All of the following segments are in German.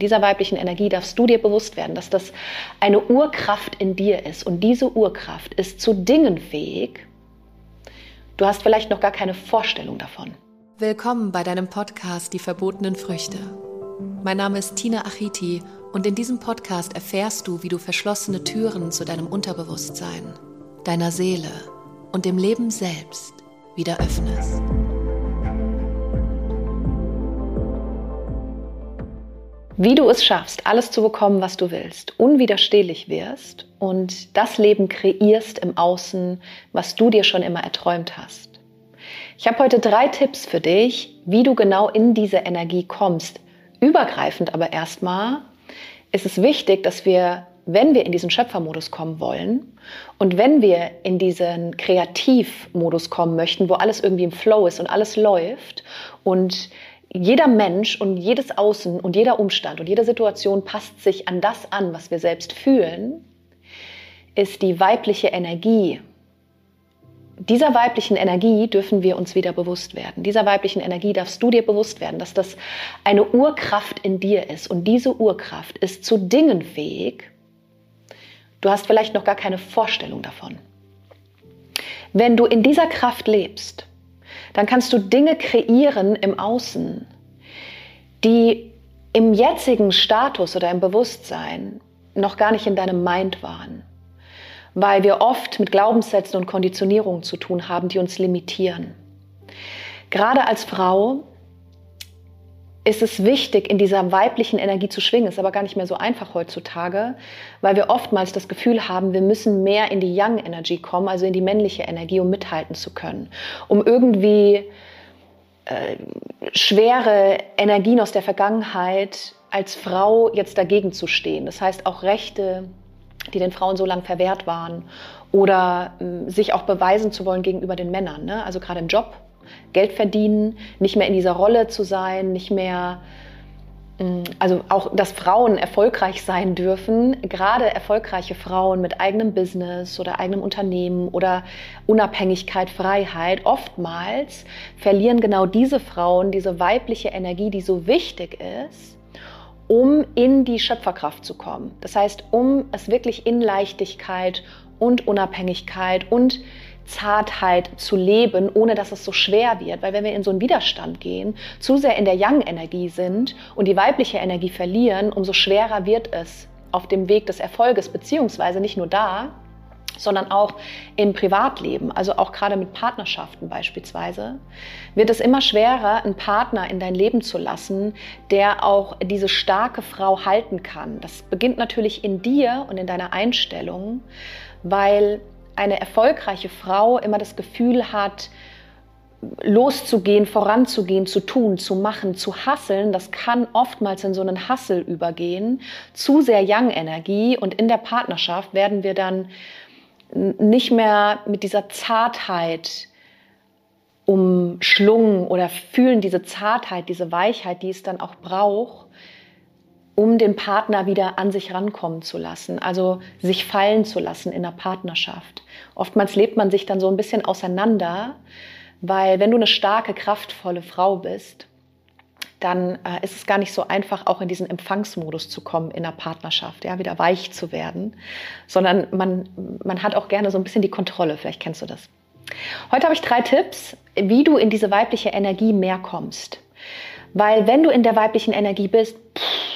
dieser weiblichen Energie darfst du dir bewusst werden, dass das eine Urkraft in dir ist. Und diese Urkraft ist zu Dingen fähig. Du hast vielleicht noch gar keine Vorstellung davon. Willkommen bei deinem Podcast Die verbotenen Früchte. Mein Name ist Tina Achiti und in diesem Podcast erfährst du, wie du verschlossene Türen zu deinem Unterbewusstsein, deiner Seele und dem Leben selbst wieder öffnest. Wie du es schaffst, alles zu bekommen, was du willst, unwiderstehlich wirst und das Leben kreierst im Außen, was du dir schon immer erträumt hast. Ich habe heute drei Tipps für dich, wie du genau in diese Energie kommst. Übergreifend aber erstmal ist es wichtig, dass wir, wenn wir in diesen Schöpfermodus kommen wollen und wenn wir in diesen Kreativmodus kommen möchten, wo alles irgendwie im Flow ist und alles läuft und jeder Mensch und jedes Außen und jeder Umstand und jede Situation passt sich an das an, was wir selbst fühlen, ist die weibliche Energie. Dieser weiblichen Energie dürfen wir uns wieder bewusst werden. Dieser weiblichen Energie darfst du dir bewusst werden, dass das eine Urkraft in dir ist. Und diese Urkraft ist zu Dingen fähig. Du hast vielleicht noch gar keine Vorstellung davon. Wenn du in dieser Kraft lebst, dann kannst du Dinge kreieren im Außen, die im jetzigen Status oder im Bewusstsein noch gar nicht in deinem Mind waren, weil wir oft mit Glaubenssätzen und Konditionierungen zu tun haben, die uns limitieren. Gerade als Frau ist es wichtig, in dieser weiblichen Energie zu schwingen. Ist aber gar nicht mehr so einfach heutzutage, weil wir oftmals das Gefühl haben, wir müssen mehr in die Young Energy kommen, also in die männliche Energie, um mithalten zu können, um irgendwie äh, schwere Energien aus der Vergangenheit als Frau jetzt dagegen zu stehen. Das heißt auch Rechte, die den Frauen so lang verwehrt waren oder äh, sich auch beweisen zu wollen gegenüber den Männern. Ne? Also gerade im Job Geld verdienen, nicht mehr in dieser Rolle zu sein, nicht mehr, mm, also auch, dass Frauen erfolgreich sein dürfen, gerade erfolgreiche Frauen mit eigenem Business oder eigenem Unternehmen oder Unabhängigkeit, Freiheit, oftmals verlieren genau diese Frauen diese weibliche Energie, die so wichtig ist, um in die Schöpferkraft zu kommen. Das heißt, um es wirklich in Leichtigkeit und Unabhängigkeit und Zartheit zu leben, ohne dass es so schwer wird. Weil wenn wir in so einen Widerstand gehen, zu sehr in der Yang-Energie sind und die weibliche Energie verlieren, umso schwerer wird es auf dem Weg des Erfolges, beziehungsweise nicht nur da, sondern auch im Privatleben, also auch gerade mit Partnerschaften beispielsweise, wird es immer schwerer, einen Partner in dein Leben zu lassen, der auch diese starke Frau halten kann. Das beginnt natürlich in dir und in deiner Einstellung, weil eine erfolgreiche Frau immer das Gefühl hat, loszugehen, voranzugehen, zu tun, zu machen, zu hasseln, das kann oftmals in so einen Hassel übergehen, zu sehr Yang-Energie und in der Partnerschaft werden wir dann nicht mehr mit dieser Zartheit umschlungen oder fühlen diese Zartheit, diese Weichheit, die es dann auch braucht, um den Partner wieder an sich rankommen zu lassen, also sich fallen zu lassen in der Partnerschaft. Oftmals lebt man sich dann so ein bisschen auseinander, weil wenn du eine starke, kraftvolle Frau bist, dann äh, ist es gar nicht so einfach, auch in diesen Empfangsmodus zu kommen in der Partnerschaft, ja, wieder weich zu werden, sondern man, man hat auch gerne so ein bisschen die Kontrolle. Vielleicht kennst du das. Heute habe ich drei Tipps, wie du in diese weibliche Energie mehr kommst. Weil wenn du in der weiblichen Energie bist, pff,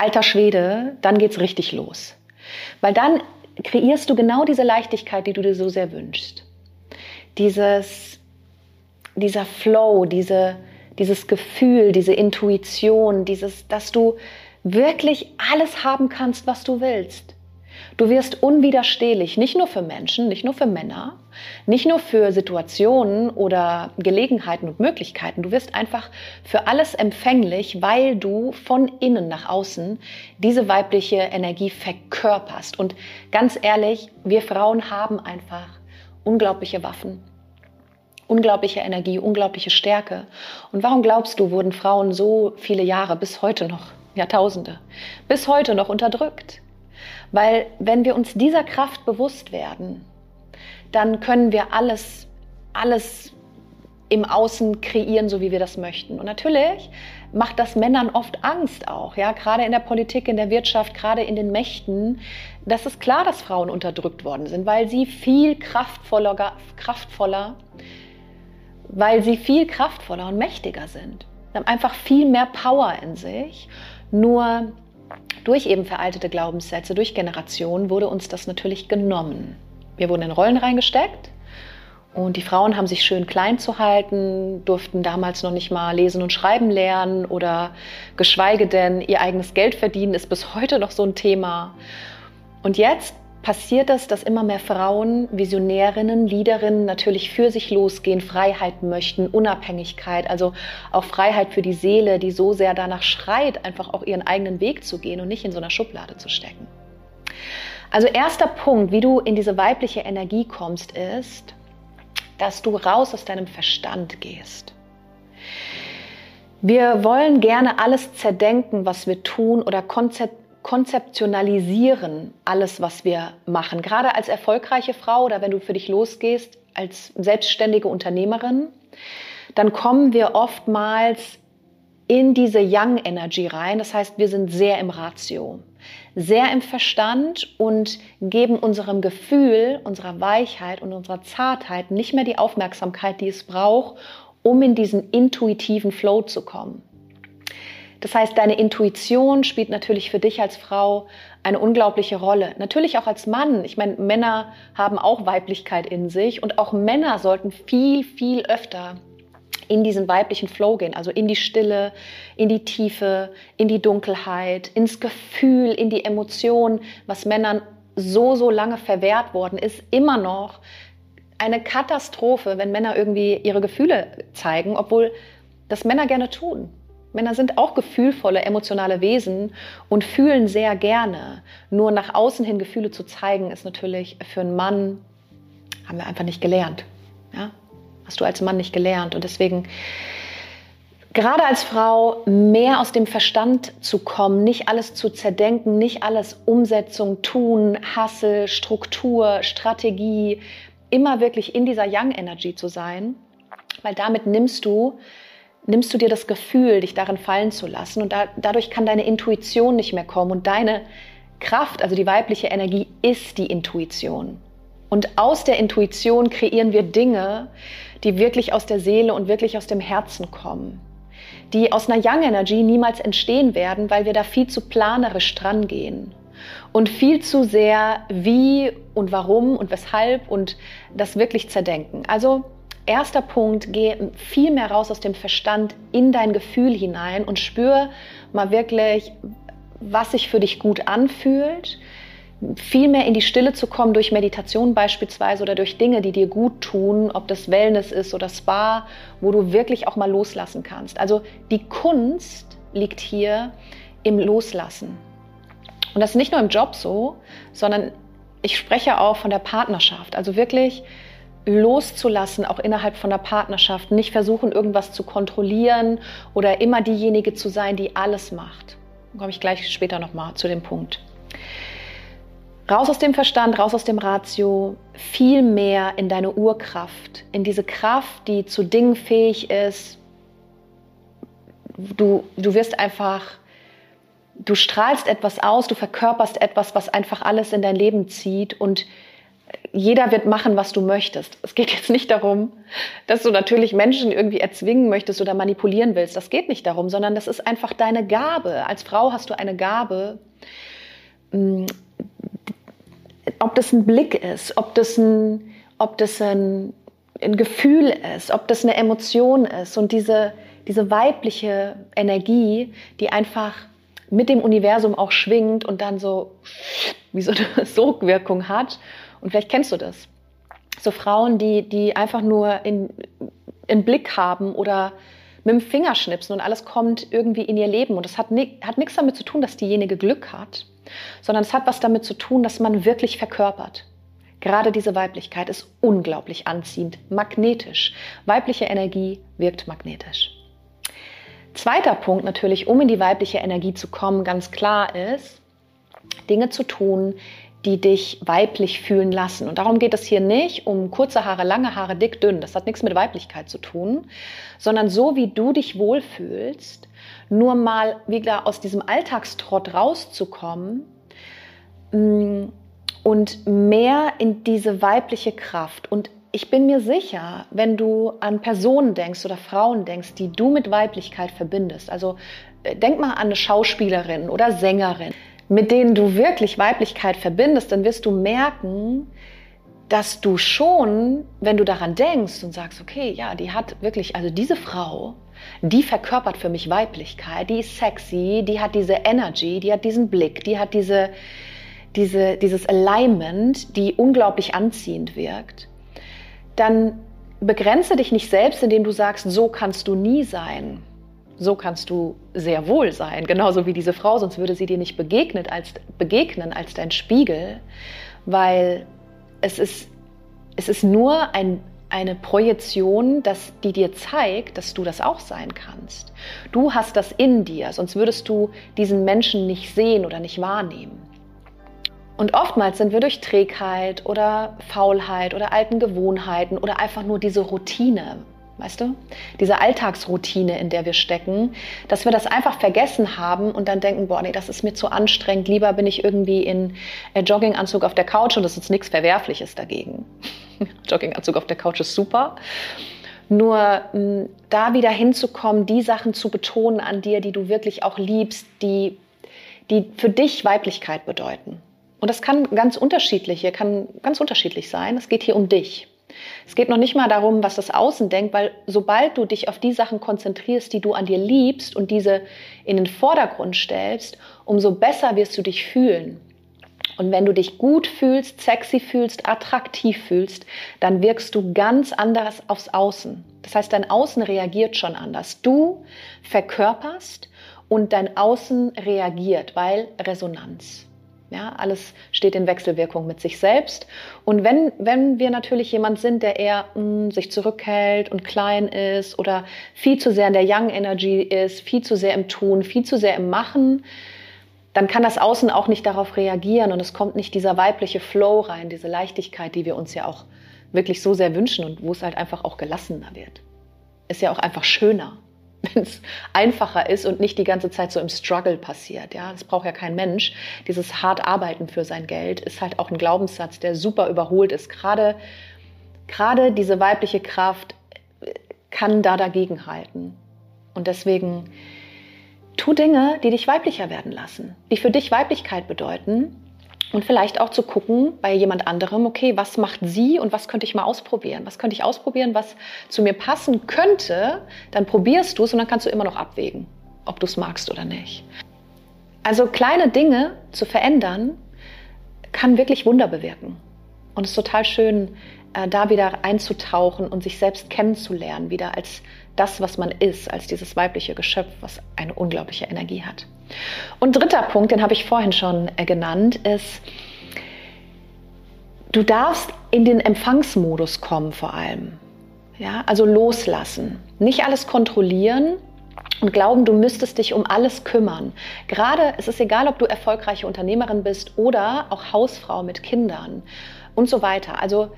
alter Schwede, dann geht's richtig los. Weil dann kreierst du genau diese Leichtigkeit, die du dir so sehr wünschst. Dieses, dieser Flow, diese, dieses Gefühl, diese Intuition, dieses, dass du wirklich alles haben kannst, was du willst. Du wirst unwiderstehlich, nicht nur für Menschen, nicht nur für Männer, nicht nur für Situationen oder Gelegenheiten und Möglichkeiten. Du wirst einfach für alles empfänglich, weil du von innen nach außen diese weibliche Energie verkörperst. Und ganz ehrlich, wir Frauen haben einfach unglaubliche Waffen unglaubliche Energie, unglaubliche Stärke. Und warum glaubst du, wurden Frauen so viele Jahre, bis heute noch, Jahrtausende, bis heute noch unterdrückt? Weil wenn wir uns dieser Kraft bewusst werden, dann können wir alles, alles im Außen kreieren, so wie wir das möchten. Und natürlich macht das Männern oft Angst auch, ja, gerade in der Politik, in der Wirtschaft, gerade in den Mächten. Das ist klar, dass Frauen unterdrückt worden sind, weil sie viel kraftvoller, kraftvoller, weil sie viel kraftvoller und mächtiger sind. Sie haben einfach viel mehr Power in sich. Nur durch eben veraltete Glaubenssätze, durch Generationen wurde uns das natürlich genommen. Wir wurden in Rollen reingesteckt und die Frauen haben sich schön klein zu halten, durften damals noch nicht mal lesen und schreiben lernen oder geschweige denn ihr eigenes Geld verdienen, ist bis heute noch so ein Thema. Und jetzt passiert es, dass immer mehr Frauen, Visionärinnen, Leaderinnen natürlich für sich losgehen, Freiheit möchten, Unabhängigkeit, also auch Freiheit für die Seele, die so sehr danach schreit, einfach auch ihren eigenen Weg zu gehen und nicht in so einer Schublade zu stecken. Also erster Punkt, wie du in diese weibliche Energie kommst, ist, dass du raus aus deinem Verstand gehst. Wir wollen gerne alles zerdenken, was wir tun oder konzeptionalisieren, alles, was wir machen. Gerade als erfolgreiche Frau oder wenn du für dich losgehst, als selbstständige Unternehmerin, dann kommen wir oftmals in diese Young Energy rein. Das heißt, wir sind sehr im Ratio sehr im Verstand und geben unserem Gefühl, unserer Weichheit und unserer Zartheit nicht mehr die Aufmerksamkeit, die es braucht, um in diesen intuitiven Flow zu kommen. Das heißt, deine Intuition spielt natürlich für dich als Frau eine unglaubliche Rolle. Natürlich auch als Mann. Ich meine, Männer haben auch Weiblichkeit in sich und auch Männer sollten viel, viel öfter in diesen weiblichen Flow gehen, also in die Stille, in die Tiefe, in die Dunkelheit, ins Gefühl, in die Emotion, was Männern so, so lange verwehrt worden ist, immer noch eine Katastrophe, wenn Männer irgendwie ihre Gefühle zeigen, obwohl das Männer gerne tun. Männer sind auch gefühlvolle, emotionale Wesen und fühlen sehr gerne. Nur nach außen hin Gefühle zu zeigen, ist natürlich für einen Mann, haben wir einfach nicht gelernt. Ja? Hast du als Mann nicht gelernt. Und deswegen, gerade als Frau, mehr aus dem Verstand zu kommen, nicht alles zu zerdenken, nicht alles Umsetzung, Tun, Hassel, Struktur, Strategie, immer wirklich in dieser Young Energy zu sein, weil damit nimmst du nimmst du dir das Gefühl, dich darin fallen zu lassen und da, dadurch kann deine Intuition nicht mehr kommen und deine Kraft, also die weibliche Energie, ist die Intuition. Und aus der Intuition kreieren wir Dinge, die wirklich aus der Seele und wirklich aus dem Herzen kommen. Die aus einer Young Energy niemals entstehen werden, weil wir da viel zu planerisch dran gehen. Und viel zu sehr wie und warum und weshalb und das wirklich zerdenken. Also erster Punkt, geh viel mehr raus aus dem Verstand in dein Gefühl hinein und spür mal wirklich, was sich für dich gut anfühlt, viel mehr in die Stille zu kommen durch Meditation beispielsweise oder durch Dinge, die dir gut tun, ob das Wellness ist oder Spa, wo du wirklich auch mal loslassen kannst. Also die Kunst liegt hier im Loslassen. Und das ist nicht nur im Job so, sondern ich spreche auch von der Partnerschaft. Also wirklich loszulassen, auch innerhalb von der Partnerschaft. Nicht versuchen, irgendwas zu kontrollieren oder immer diejenige zu sein, die alles macht. Da komme ich gleich später nochmal zu dem Punkt. Raus aus dem Verstand, raus aus dem Ratio, viel mehr in deine Urkraft, in diese Kraft, die zu Dingen fähig ist. Du, du wirst einfach, du strahlst etwas aus, du verkörperst etwas, was einfach alles in dein Leben zieht und jeder wird machen, was du möchtest. Es geht jetzt nicht darum, dass du natürlich Menschen irgendwie erzwingen möchtest oder manipulieren willst. Das geht nicht darum, sondern das ist einfach deine Gabe. Als Frau hast du eine Gabe, mm, ob das ein Blick ist, ob das ein, ob das ein, ein Gefühl ist, ob das eine Emotion ist und diese, diese weibliche Energie, die einfach mit dem Universum auch schwingt und dann so wie so eine Sogwirkung hat. Und vielleicht kennst du das. So Frauen, die, die einfach nur in, in Blick haben oder mit dem Finger schnipsen und alles kommt irgendwie in ihr Leben. Und das hat, hat nichts damit zu tun, dass diejenige Glück hat, sondern es hat was damit zu tun, dass man wirklich verkörpert. Gerade diese Weiblichkeit ist unglaublich anziehend, magnetisch. Weibliche Energie wirkt magnetisch. Zweiter Punkt natürlich, um in die weibliche Energie zu kommen, ganz klar ist, Dinge zu tun, die dich weiblich fühlen lassen. Und darum geht es hier nicht um kurze Haare, lange Haare, dick, dünn. Das hat nichts mit Weiblichkeit zu tun, sondern so wie du dich wohlfühlst, nur mal wieder aus diesem Alltagstrott rauszukommen mm, und mehr in diese weibliche Kraft. Und ich bin mir sicher, wenn du an Personen denkst oder Frauen denkst, die du mit Weiblichkeit verbindest, also äh, denk mal an eine Schauspielerin oder Sängerin, mit denen du wirklich Weiblichkeit verbindest, dann wirst du merken, dass du schon, wenn du daran denkst und sagst, okay, ja, die hat wirklich, also diese Frau, die verkörpert für mich Weiblichkeit, die ist sexy, die hat diese Energy, die hat diesen Blick, die hat diese, diese, dieses Alignment, die unglaublich anziehend wirkt, dann begrenze dich nicht selbst, indem du sagst, so kannst du nie sein so kannst du sehr wohl sein, genauso wie diese Frau, sonst würde sie dir nicht begegnet als, begegnen als dein Spiegel, weil es ist, es ist nur ein, eine Projektion, dass, die dir zeigt, dass du das auch sein kannst. Du hast das in dir, sonst würdest du diesen Menschen nicht sehen oder nicht wahrnehmen. Und oftmals sind wir durch Trägheit oder Faulheit oder alten Gewohnheiten oder einfach nur diese Routine, weißt du? Diese Alltagsroutine, in der wir stecken, dass wir das einfach vergessen haben und dann denken, boah, nee, das ist mir zu anstrengend, lieber bin ich irgendwie in äh, Jogginganzug auf der Couch und das ist nichts Verwerfliches dagegen. Jogginganzug auf der Couch ist super. Nur mh, da wieder hinzukommen, die Sachen zu betonen an dir, die du wirklich auch liebst, die, die für dich Weiblichkeit bedeuten. Und das kann ganz unterschiedlich, kann ganz unterschiedlich sein. Es geht hier um dich. Es geht noch nicht mal darum, was das Außen denkt, weil sobald du dich auf die Sachen konzentrierst, die du an dir liebst und diese in den Vordergrund stellst, umso besser wirst du dich fühlen. Und wenn du dich gut fühlst, sexy fühlst, attraktiv fühlst, dann wirkst du ganz anders aufs Außen. Das heißt, dein Außen reagiert schon anders. Du verkörperst und dein Außen reagiert, weil Resonanz. Ja, alles steht in Wechselwirkung mit sich selbst. Und wenn, wenn wir natürlich jemand sind, der eher mh, hm, sich zurückhält und klein ist oder viel zu sehr in der Young Energy ist, viel zu sehr im Tun, viel zu sehr im Machen, dann kann das Außen auch nicht darauf reagieren und es kommt nicht dieser weibliche Flow rein, diese Leichtigkeit, die wir uns ja auch wirklich so sehr wünschen und wo es halt einfach auch gelassener wird. Ist ja auch einfach schöner wenn es einfacher ist und nicht die ganze Zeit so im Struggle passiert. Ja, das braucht ja kein Mensch. Dieses hart arbeiten für sein Geld ist halt auch ein Glaubenssatz, der super überholt ist. Gerade, gerade diese weibliche Kraft kann da dagegen halten. Und deswegen tu Dinge, die dich weiblicher werden lassen, die für dich Weiblichkeit bedeuten und vielleicht auch zu gucken bei jemand anderem, okay, was macht sie und was könnte ich mal ausprobieren? Was könnte ich ausprobieren, was zu mir passen könnte? Dann probierst du es und dann kannst du immer noch abwägen, ob du es magst oder nicht. Also kleine Dinge zu verändern, kann wirklich Wunder bewirken. Und es ist total schön, äh, da wieder einzutauchen und sich selbst kennenzulernen, wieder als das, was man ist, als dieses weibliche Geschöpf, was eine unglaubliche Energie hat. Und dritter Punkt, den habe ich vorhin schon äh, genannt, ist, du darfst in den Empfangsmodus kommen vor allem. Ja, also loslassen, nicht alles kontrollieren und glauben, du müsstest dich um alles kümmern. Gerade es ist egal, ob du erfolgreiche Unternehmerin bist oder auch Hausfrau mit Kindern und so weiter. Also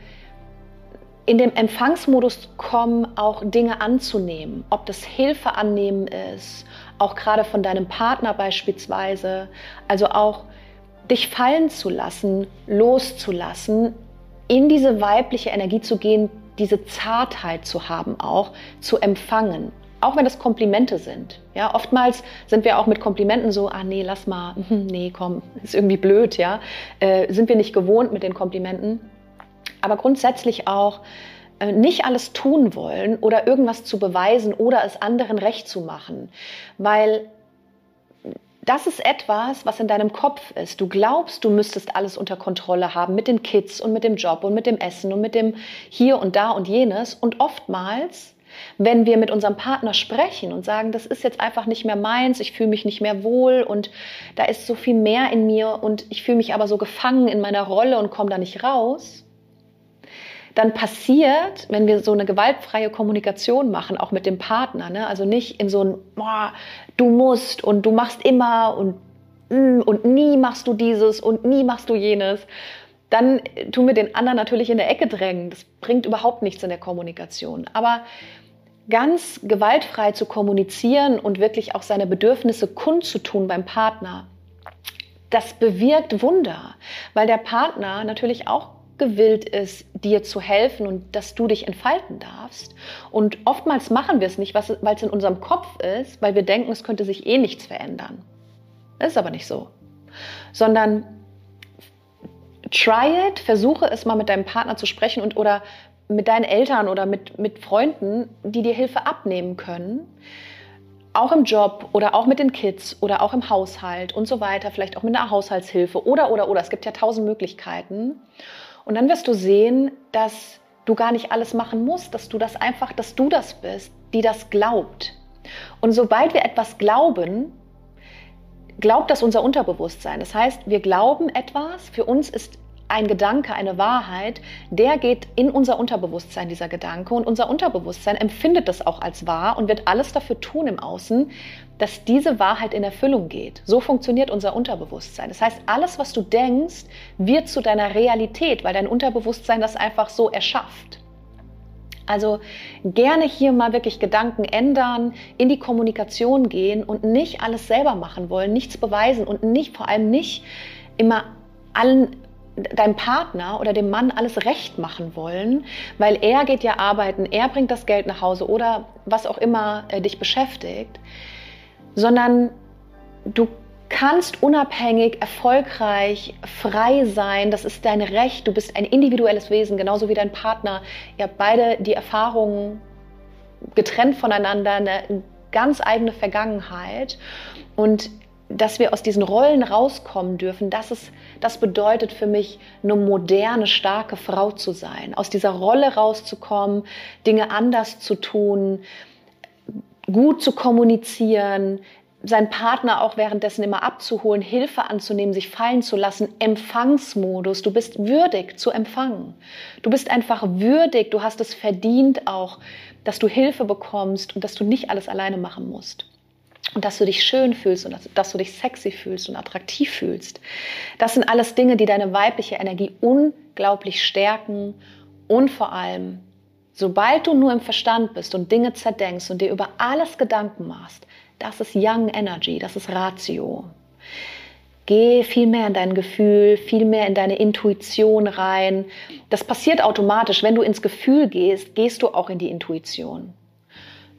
in dem Empfangsmodus kommen, auch Dinge anzunehmen, ob das Hilfe annehmen ist, auch gerade von deinem Partner beispielsweise, also auch dich fallen zu lassen, loszulassen, in diese weibliche Energie zu gehen, diese Zartheit zu haben, auch zu empfangen. Auch wenn das Komplimente sind. Ja, oftmals sind wir auch mit Komplimenten so, ah nee, lass mal, nee, komm, ist irgendwie blöd, ja. Äh, sind wir nicht gewohnt mit den Komplimenten aber grundsätzlich auch äh, nicht alles tun wollen oder irgendwas zu beweisen oder es anderen recht zu machen, weil das ist etwas, was in deinem Kopf ist. Du glaubst, du müsstest alles unter Kontrolle haben mit den Kids und mit dem Job und mit dem Essen und mit dem hier und da und jenes. Und oftmals, wenn wir mit unserem Partner sprechen und sagen, das ist jetzt einfach nicht mehr meins, ich fühle mich nicht mehr wohl und da ist so viel mehr in mir und ich fühle mich aber so gefangen in meiner Rolle und komme da nicht raus, dann passiert, wenn wir so eine gewaltfreie Kommunikation machen, auch mit dem Partner, ne? also nicht in so ein, boah, du musst und du machst immer und mm, und nie machst du dieses und nie machst du jenes, dann tun wir den anderen natürlich in der Ecke drängen. Das bringt überhaupt nichts in der Kommunikation. Aber ganz gewaltfrei zu kommunizieren und wirklich auch seine Bedürfnisse kundzutun beim Partner, das bewirkt Wunder, weil der Partner natürlich auch gewillt ist, dir zu helfen und dass du dich entfalten darfst. Und oftmals machen wir es nicht, weil es in unserem Kopf ist, weil wir denken, es könnte sich eh nichts verändern. Das ist aber nicht so. Sondern try it, versuche es mal mit deinem Partner zu sprechen und oder mit deinen Eltern oder mit, mit Freunden, die dir Hilfe abnehmen können. Auch im Job oder auch mit den Kids oder auch im Haushalt und so weiter, vielleicht auch mit einer Haushaltshilfe oder, oder, oder. Es gibt ja tausend Möglichkeiten. Und dann wirst du sehen, dass du gar nicht alles machen musst, dass du das einfach, dass du das bist, die das glaubt. Und sobald wir etwas glauben, glaubt das unser Unterbewusstsein. Das heißt, wir glauben etwas, für uns ist ein Gedanke, eine Wahrheit, der geht in unser Unterbewusstsein, dieser Gedanke. Und unser Unterbewusstsein empfindet das auch als wahr und wird alles dafür tun im Außen, dass diese Wahrheit in Erfüllung geht. So funktioniert unser Unterbewusstsein. Das heißt, alles, was du denkst, wird zu deiner Realität, weil dein Unterbewusstsein das einfach so erschafft. Also gerne hier mal wirklich Gedanken ändern, in die Kommunikation gehen und nicht alles selber machen wollen, nichts beweisen und nicht vor allem nicht immer allen deinem Partner oder dem Mann alles recht machen wollen, weil er geht ja arbeiten, er bringt das Geld nach Hause oder was auch immer äh, dich beschäftigt, sondern du kannst unabhängig, erfolgreich, frei sein. Das ist dein Recht. Du bist ein individuelles Wesen, genauso wie dein Partner. Ihr habt beide die Erfahrungen getrennt voneinander, eine ganz eigene Vergangenheit. Und dass wir aus diesen Rollen rauskommen dürfen, das, ist, das bedeutet für mich, eine moderne, starke Frau zu sein. Aus dieser Rolle rauszukommen, Dinge anders zu tun, gut zu kommunizieren, seinen Partner auch währenddessen immer abzuholen, Hilfe anzunehmen, sich fallen zu lassen, Empfangsmodus. Du bist würdig zu empfangen. Du bist einfach würdig, du hast es verdient auch, dass du Hilfe bekommst und dass du nicht alles alleine machen musst und dass du dich schön fühlst und dass, dass, du dich sexy fühlst und attraktiv fühlst. Das sind alles Dinge, die deine weibliche Energie unglaublich stärken und vor allem, sobald du nur im Verstand bist und Dinge zerdenkst und dir über alles Gedanken machst, das ist Young Energy, das ist Ratio. Geh viel mehr in dein Gefühl, viel mehr in deine Intuition rein. Das passiert automatisch. Wenn du ins Gefühl gehst, gehst du auch in die Intuition.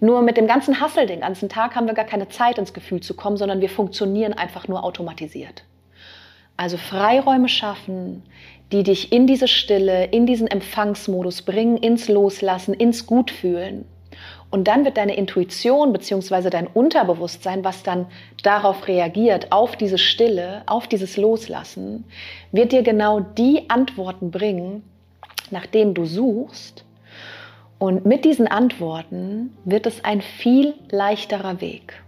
Nur mit dem ganzen Hassel den ganzen Tag haben wir gar keine Zeit ins Gefühl zu kommen, sondern wir funktionieren einfach nur automatisiert. Also Freiräume schaffen, die dich in diese Stille, in diesen Empfangsmodus bringen, ins Loslassen, ins Gutfühlen. Und dann wird deine Intuition bzw. dein Unterbewusstsein, was dann darauf reagiert, auf diese Stille, auf dieses Loslassen, wird dir genau die Antworten bringen, nach denen du suchst und mit diesen Antworten wird es ein viel leichterer Weg.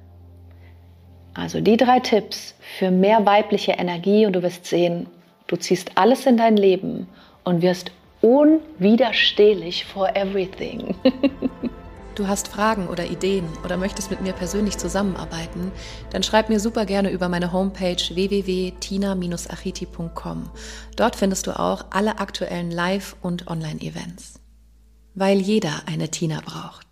Also die drei Tipps für mehr weibliche Energie und du wirst sehen, du ziehst alles in dein Leben und wirst unwiderstehlich for everything. Du hast Fragen oder Ideen oder möchtest mit mir persönlich zusammenarbeiten, dann schreib mir super gerne über meine Homepage www.tina-achiti.com. Dort findest du auch alle aktuellen Live- und Online-Events weil jeder eine Tina braucht.